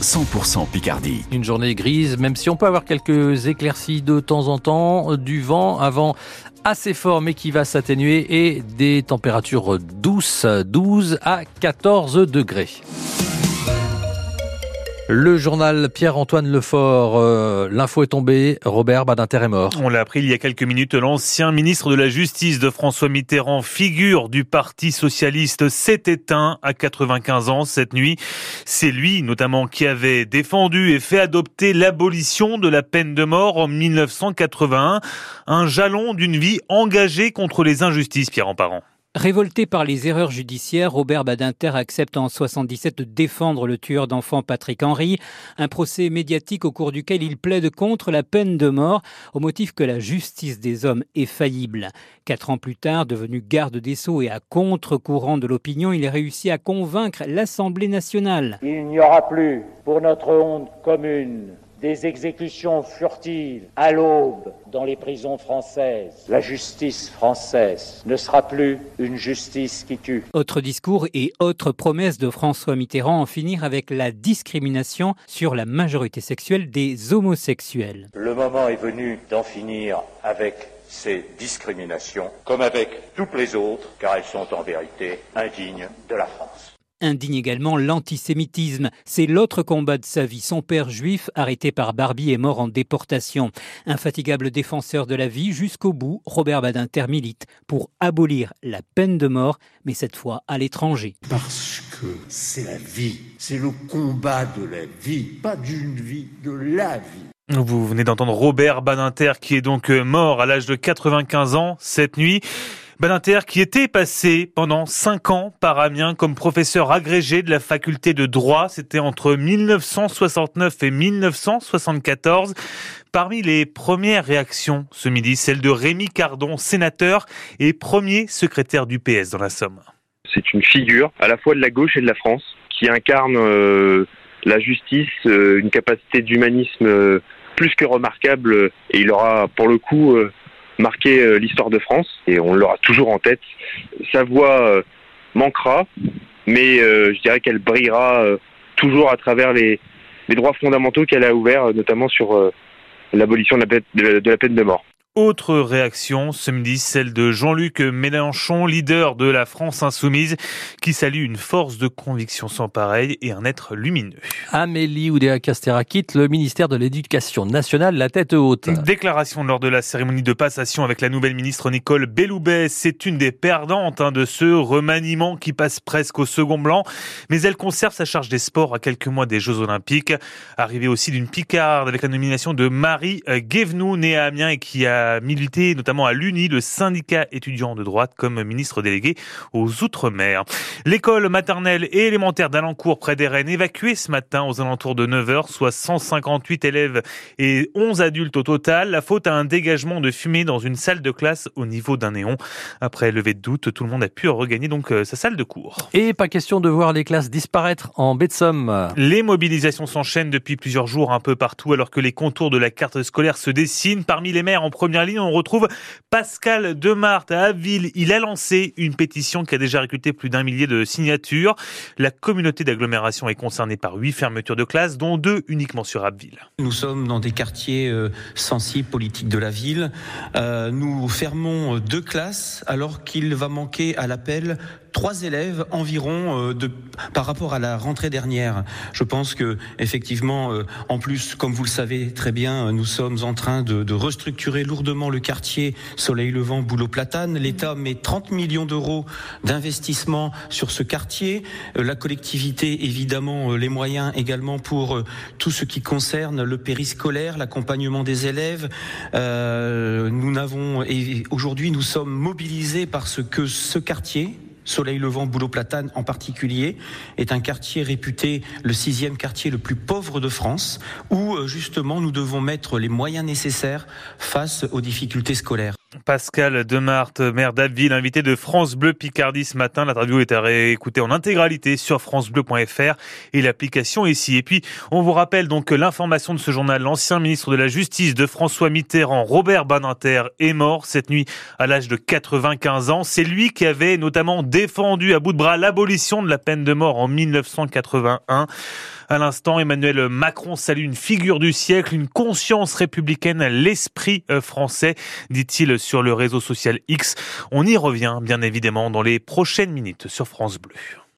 100% Picardie. Une journée grise, même si on peut avoir quelques éclaircies de temps en temps, du vent avant assez fort mais qui va s'atténuer et des températures douces, 12 à 14 degrés. Le journal Pierre-Antoine Lefort, euh, l'info est tombée, Robert Badinter est mort. On l'a appris il y a quelques minutes, l'ancien ministre de la Justice de François Mitterrand, figure du Parti Socialiste, s'est éteint à 95 ans cette nuit. C'est lui notamment qui avait défendu et fait adopter l'abolition de la peine de mort en 1981, un jalon d'une vie engagée contre les injustices, Pierre Parent. Révolté par les erreurs judiciaires, Robert Badinter accepte en 77 de défendre le tueur d'enfants Patrick Henry, un procès médiatique au cours duquel il plaide contre la peine de mort au motif que la justice des hommes est faillible. Quatre ans plus tard, devenu garde des Sceaux et à contre-courant de l'opinion, il réussit à convaincre l'Assemblée nationale. Il n'y aura plus, pour notre honte commune, des exécutions furtives à l'aube dans les prisons françaises. La justice française ne sera plus une justice qui tue. Autre discours et autre promesse de François Mitterrand en finir avec la discrimination sur la majorité sexuelle des homosexuels. Le moment est venu d'en finir avec ces discriminations, comme avec toutes les autres, car elles sont en vérité indignes de la France indigne également l'antisémitisme. C'est l'autre combat de sa vie. Son père juif, arrêté par Barbie, est mort en déportation. Infatigable défenseur de la vie jusqu'au bout, Robert Badinter milite pour abolir la peine de mort, mais cette fois à l'étranger. Parce que c'est la vie, c'est le combat de la vie, pas d'une vie, de la vie. Vous venez d'entendre Robert Badinter qui est donc mort à l'âge de 95 ans cette nuit. Badinter qui était passé pendant cinq ans par Amiens comme professeur agrégé de la faculté de droit. C'était entre 1969 et 1974. Parmi les premières réactions ce midi, celle de Rémi Cardon, sénateur et premier secrétaire du PS dans la Somme. C'est une figure à la fois de la gauche et de la France qui incarne euh, la justice, euh, une capacité d'humanisme euh, plus que remarquable et il aura pour le coup marqué euh, l'histoire de France et on l'aura toujours en tête. Sa voix euh, manquera, mais euh, je dirais qu'elle brillera toujours à travers les, les droits fondamentaux qu'elle a ouverts, notamment sur l'abolition de, de la peine de mort. Autre réaction ce midi, celle de Jean-Luc Mélenchon, leader de la France insoumise, qui salue une force de conviction sans pareil et un être lumineux. Amélie Oudéa Castera quitte le ministère de l'Éducation nationale, la tête haute. Déclaration lors de la cérémonie de passation avec la nouvelle ministre Nicole Belloubet. C'est une des perdantes hein, de ce remaniement qui passe presque au second blanc, mais elle conserve sa charge des sports à quelques mois des Jeux Olympiques. Arrivée aussi d'une picarde avec la nomination de Marie Guévenoux, née à Amiens et qui a milité notamment à l'UNI, le syndicat étudiant de droite, comme ministre délégué aux Outre-mer. L'école maternelle et élémentaire d'Alencourt près des Rennes évacuée ce matin aux alentours de 9h, soit 158 élèves et 11 adultes au total. La faute à un dégagement de fumée dans une salle de classe au niveau d'un néon. Après levé de doute, tout le monde a pu regagner donc euh, sa salle de cours. Et pas question de voir les classes disparaître en baie de Somme. Les mobilisations s'enchaînent depuis plusieurs jours un peu partout alors que les contours de la carte scolaire se dessinent. Parmi les maires en première ligne, on retrouve Pascal Demarthe à Abbeville. Il a lancé une pétition qui a déjà récolté plus d'un millier de signatures. La communauté d'agglomération est concernée par huit fermetures de classes, dont deux uniquement sur Abbeville. Nous sommes dans des quartiers euh, sensibles politiques de la ville. Euh, nous fermons deux classes alors qu'il va manquer à l'appel trois élèves environ euh, par rapport à la rentrée dernière. Je pense que effectivement, euh, en plus, comme vous le savez très bien, nous sommes en train de, de restructurer lourdement le quartier Soleil Levant, Boulot Platane. L'État met 30 millions d'euros d'investissement sur ce quartier. Euh, la collectivité, évidemment, les moyens également pour tout ce qui concerne le périscolaire, l'accompagnement des élèves. Euh, nous n'avons et aujourd'hui nous sommes mobilisés parce que ce quartier Soleil Levant, Boulot Platane en particulier, est un quartier réputé le sixième quartier le plus pauvre de France, où euh, justement nous devons mettre les moyens nécessaires face aux difficultés scolaires. Pascal Demarthe, maire d'Abbeville, invité de France Bleu Picardie ce matin. L'interview est à réécouter en intégralité sur francebleu.fr et l'application ici. Et puis, on vous rappelle donc l'information de ce journal, l'ancien ministre de la Justice de François Mitterrand, Robert Badinter, est mort cette nuit à l'âge de 95 ans. C'est lui qui avait notamment défendu à bout de bras l'abolition de la peine de mort en 1981. À l'instant, Emmanuel Macron salue une figure du siècle, une conscience républicaine, l'esprit euh, français, dit-il sur le réseau social X. On y revient bien évidemment dans les prochaines minutes sur France Bleu.